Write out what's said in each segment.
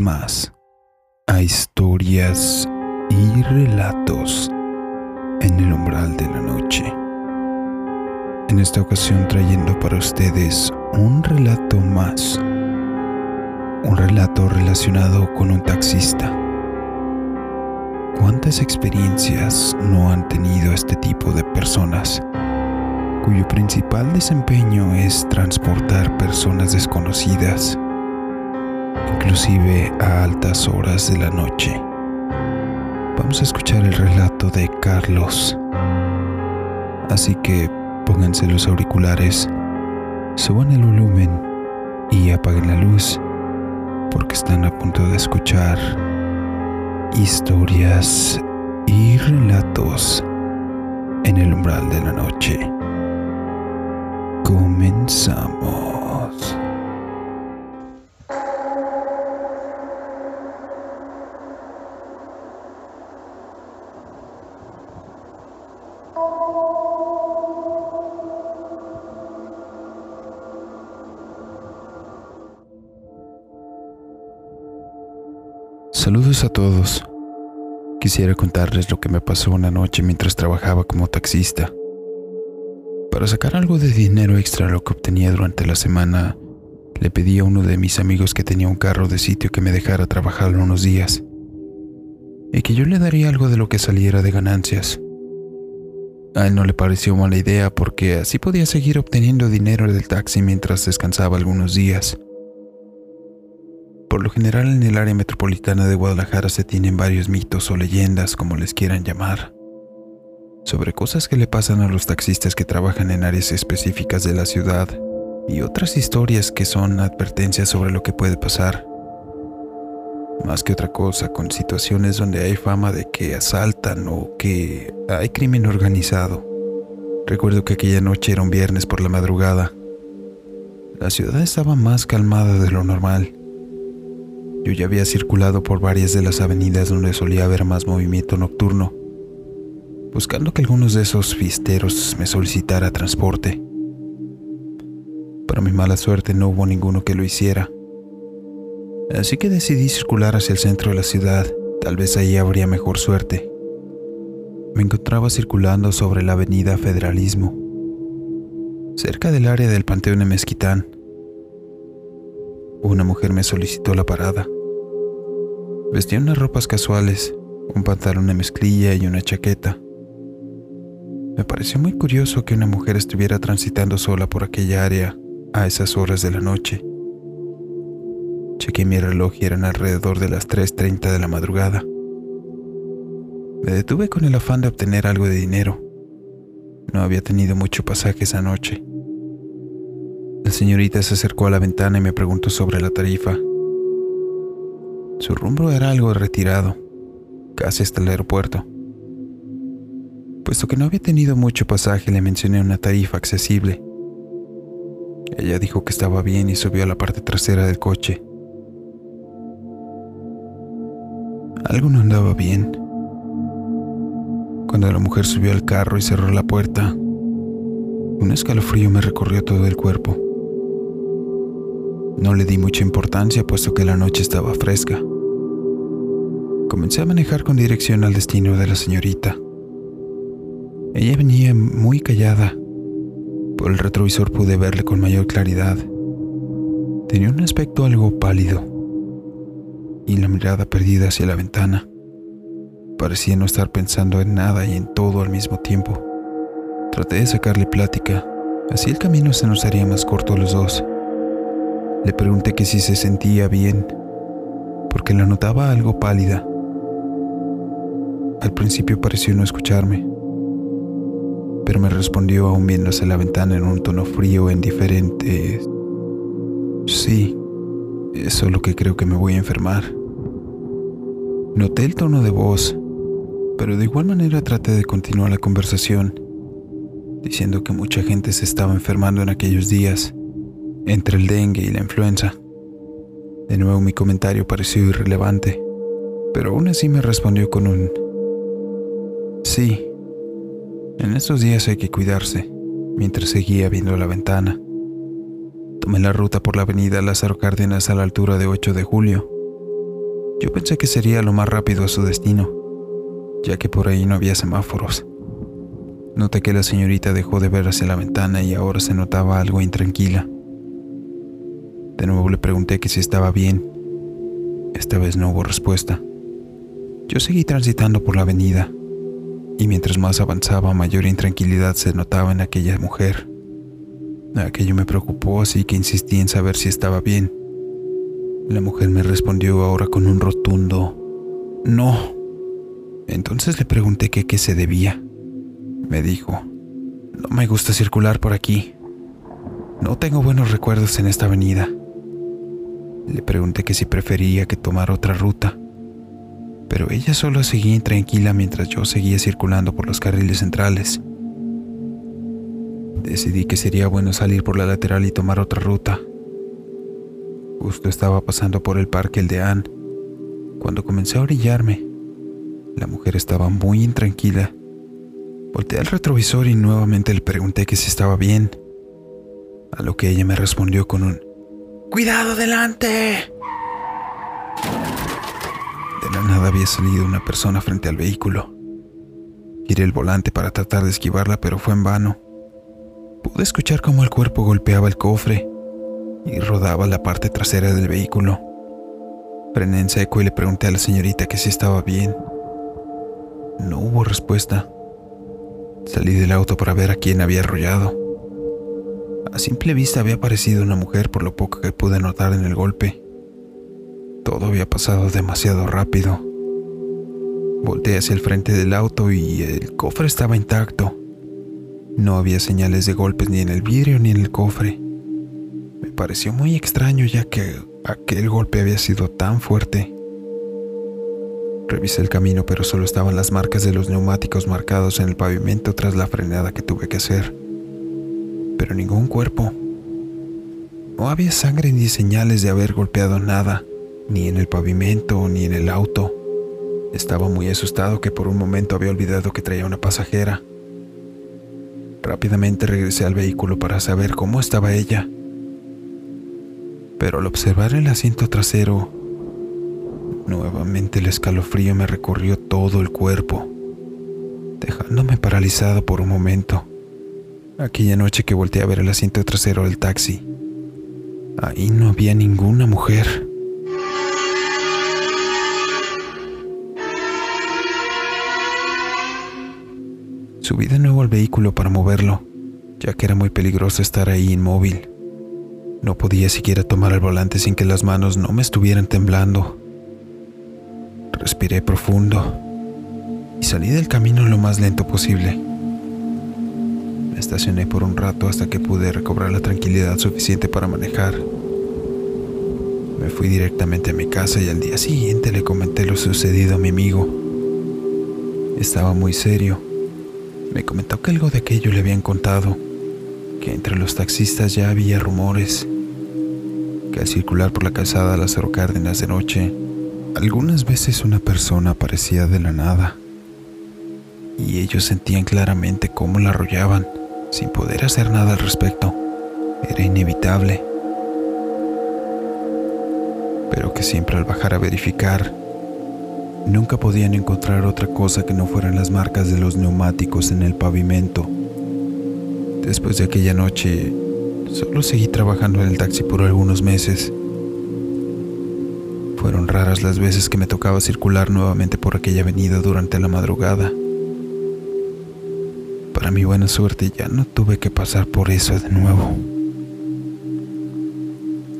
más a historias y relatos en el umbral de la noche. En esta ocasión trayendo para ustedes un relato más, un relato relacionado con un taxista. ¿Cuántas experiencias no han tenido este tipo de personas? cuyo principal desempeño es transportar personas desconocidas, inclusive a altas horas de la noche. Vamos a escuchar el relato de Carlos. Así que pónganse los auriculares, suban el volumen y apaguen la luz porque están a punto de escuchar historias y relatos en el umbral de la noche. Comenzamos. Saludos a todos. Quisiera contarles lo que me pasó una noche mientras trabajaba como taxista. Para sacar algo de dinero extra lo que obtenía durante la semana, le pedí a uno de mis amigos que tenía un carro de sitio que me dejara trabajar unos días y que yo le daría algo de lo que saliera de ganancias. A él no le pareció mala idea porque así podía seguir obteniendo dinero del taxi mientras descansaba algunos días. Por lo general en el área metropolitana de Guadalajara se tienen varios mitos o leyendas, como les quieran llamar, sobre cosas que le pasan a los taxistas que trabajan en áreas específicas de la ciudad y otras historias que son advertencias sobre lo que puede pasar. Más que otra cosa, con situaciones donde hay fama de que asaltan o que hay crimen organizado. Recuerdo que aquella noche era un viernes por la madrugada. La ciudad estaba más calmada de lo normal. Yo ya había circulado por varias de las avenidas donde solía haber más movimiento nocturno buscando que algunos de esos fisteros me solicitara transporte. Para mi mala suerte no hubo ninguno que lo hiciera. Así que decidí circular hacia el centro de la ciudad, tal vez ahí habría mejor suerte. Me encontraba circulando sobre la avenida Federalismo, cerca del área del Panteón de Mezquitán. Una mujer me solicitó la parada. Vestía unas ropas casuales, un pantalón de mezclilla y una chaqueta. Me pareció muy curioso que una mujer estuviera transitando sola por aquella área a esas horas de la noche. Chequé mi reloj y eran alrededor de las 3.30 de la madrugada. Me detuve con el afán de obtener algo de dinero. No había tenido mucho pasaje esa noche. La señorita se acercó a la ventana y me preguntó sobre la tarifa. Su rumbo era algo retirado, casi hasta el aeropuerto. Puesto que no había tenido mucho pasaje, le mencioné una tarifa accesible. Ella dijo que estaba bien y subió a la parte trasera del coche. Algo no andaba bien. Cuando la mujer subió al carro y cerró la puerta, un escalofrío me recorrió todo el cuerpo. No le di mucha importancia puesto que la noche estaba fresca. Comencé a manejar con dirección al destino de la señorita. Ella venía muy callada. Por el retrovisor pude verle con mayor claridad. Tenía un aspecto algo pálido y la mirada perdida hacia la ventana. Parecía no estar pensando en nada y en todo al mismo tiempo. Traté de sacarle plática, así el camino se nos haría más corto a los dos. Le pregunté que si se sentía bien, porque la notaba algo pálida. Al principio pareció no escucharme pero me respondió aún viéndose la ventana en un tono frío e indiferente. Sí, es solo que creo que me voy a enfermar. Noté el tono de voz, pero de igual manera traté de continuar la conversación, diciendo que mucha gente se estaba enfermando en aquellos días, entre el dengue y la influenza. De nuevo mi comentario pareció irrelevante, pero aún así me respondió con un sí en estos días hay que cuidarse, mientras seguía viendo la ventana. Tomé la ruta por la avenida Lázaro Cárdenas a la altura de 8 de julio. Yo pensé que sería lo más rápido a su destino, ya que por ahí no había semáforos. Noté que la señorita dejó de ver hacia la ventana y ahora se notaba algo intranquila. De nuevo le pregunté que si estaba bien. Esta vez no hubo respuesta. Yo seguí transitando por la avenida, y mientras más avanzaba, mayor intranquilidad se notaba en aquella mujer. Aquello me preocupó, así que insistí en saber si estaba bien. La mujer me respondió ahora con un rotundo no. Entonces le pregunté qué qué se debía. Me dijo, no me gusta circular por aquí. No tengo buenos recuerdos en esta avenida. Le pregunté que si prefería que tomara otra ruta, pero ella solo seguía intranquila mientras yo seguía circulando por los carriles centrales. Decidí que sería bueno salir por la lateral y tomar otra ruta. Justo estaba pasando por el parque El de Anne cuando comencé a orillarme. La mujer estaba muy intranquila. Volteé al retrovisor y nuevamente le pregunté que si estaba bien, a lo que ella me respondió con un ¡Cuidado delante! De la nada había salido una persona frente al vehículo. Giré el volante para tratar de esquivarla, pero fue en vano. Pude escuchar cómo el cuerpo golpeaba el cofre y rodaba la parte trasera del vehículo. Frené en seco y le pregunté a la señorita que si estaba bien. No hubo respuesta. Salí del auto para ver a quién había arrollado. A simple vista había parecido una mujer por lo poco que pude notar en el golpe. Todo había pasado demasiado rápido. Volté hacia el frente del auto y el cofre estaba intacto. No había señales de golpes ni en el vidrio ni en el cofre. Me pareció muy extraño ya que aquel golpe había sido tan fuerte. Revisé el camino pero solo estaban las marcas de los neumáticos marcados en el pavimento tras la frenada que tuve que hacer. Pero ningún cuerpo. No había sangre ni señales de haber golpeado nada, ni en el pavimento ni en el auto. Estaba muy asustado que por un momento había olvidado que traía una pasajera. Rápidamente regresé al vehículo para saber cómo estaba ella. Pero al observar el asiento trasero, nuevamente el escalofrío me recorrió todo el cuerpo, dejándome paralizado por un momento. Aquella noche que volteé a ver el asiento trasero del taxi, ahí no había ninguna mujer. Subí de nuevo al vehículo para moverlo, ya que era muy peligroso estar ahí inmóvil. No podía siquiera tomar el volante sin que las manos no me estuvieran temblando. Respiré profundo y salí del camino lo más lento posible. Estacioné por un rato hasta que pude recobrar la tranquilidad suficiente para manejar. Me fui directamente a mi casa y al día siguiente le comenté lo sucedido a mi amigo. Estaba muy serio me comentó que algo de aquello le habían contado, que entre los taxistas ya había rumores, que al circular por la calzada Lázaro Cárdenas de noche, algunas veces una persona aparecía de la nada, y ellos sentían claramente cómo la arrollaban, sin poder hacer nada al respecto. Era inevitable. Pero que siempre al bajar a verificar, Nunca podían encontrar otra cosa que no fueran las marcas de los neumáticos en el pavimento. Después de aquella noche, solo seguí trabajando en el taxi por algunos meses. Fueron raras las veces que me tocaba circular nuevamente por aquella avenida durante la madrugada. Para mi buena suerte ya no tuve que pasar por eso de nuevo.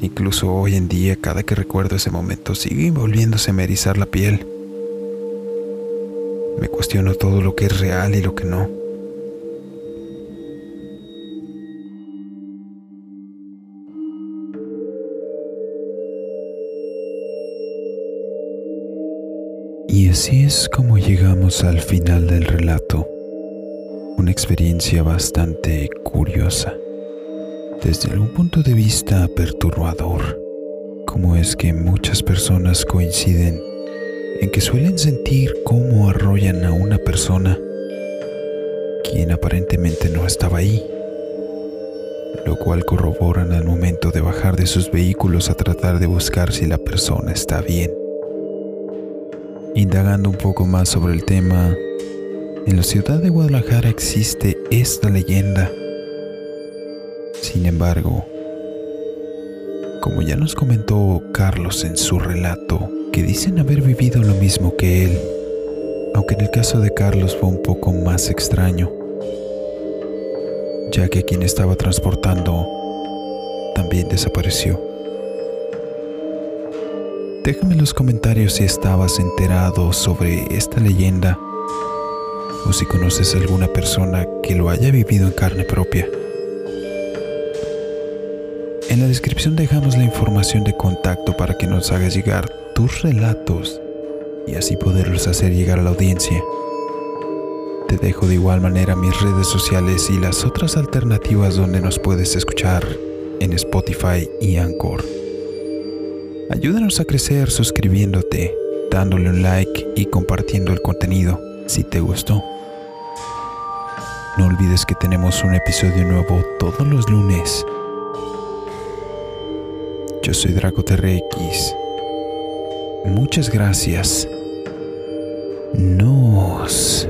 Incluso hoy en día, cada que recuerdo ese momento, sigue volviéndose a erizar la piel. Me cuestiono todo lo que es real y lo que no. Y así es como llegamos al final del relato. Una experiencia bastante curiosa. Desde un punto de vista perturbador, como es que muchas personas coinciden en que suelen sentir cómo arrollan a una persona quien aparentemente no estaba ahí, lo cual corroboran al momento de bajar de sus vehículos a tratar de buscar si la persona está bien. Indagando un poco más sobre el tema, en la ciudad de Guadalajara existe esta leyenda. Sin embargo, como ya nos comentó Carlos en su relato, que dicen haber vivido lo mismo que él, aunque en el caso de Carlos fue un poco más extraño, ya que quien estaba transportando también desapareció. Déjame en los comentarios si estabas enterado sobre esta leyenda o si conoces a alguna persona que lo haya vivido en carne propia. En la descripción dejamos la información de contacto para que nos hagas llegar tus relatos y así poderlos hacer llegar a la audiencia. Te dejo de igual manera mis redes sociales y las otras alternativas donde nos puedes escuchar en Spotify y Anchor. Ayúdanos a crecer suscribiéndote, dándole un like y compartiendo el contenido si te gustó. No olvides que tenemos un episodio nuevo todos los lunes. Yo soy Draco TRX. Muchas gracias. Nos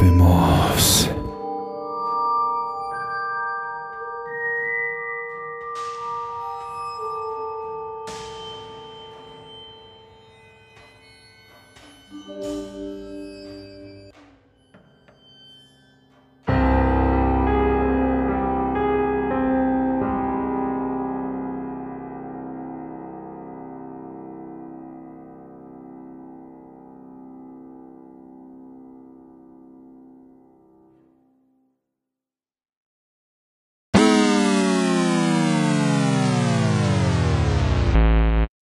vemos.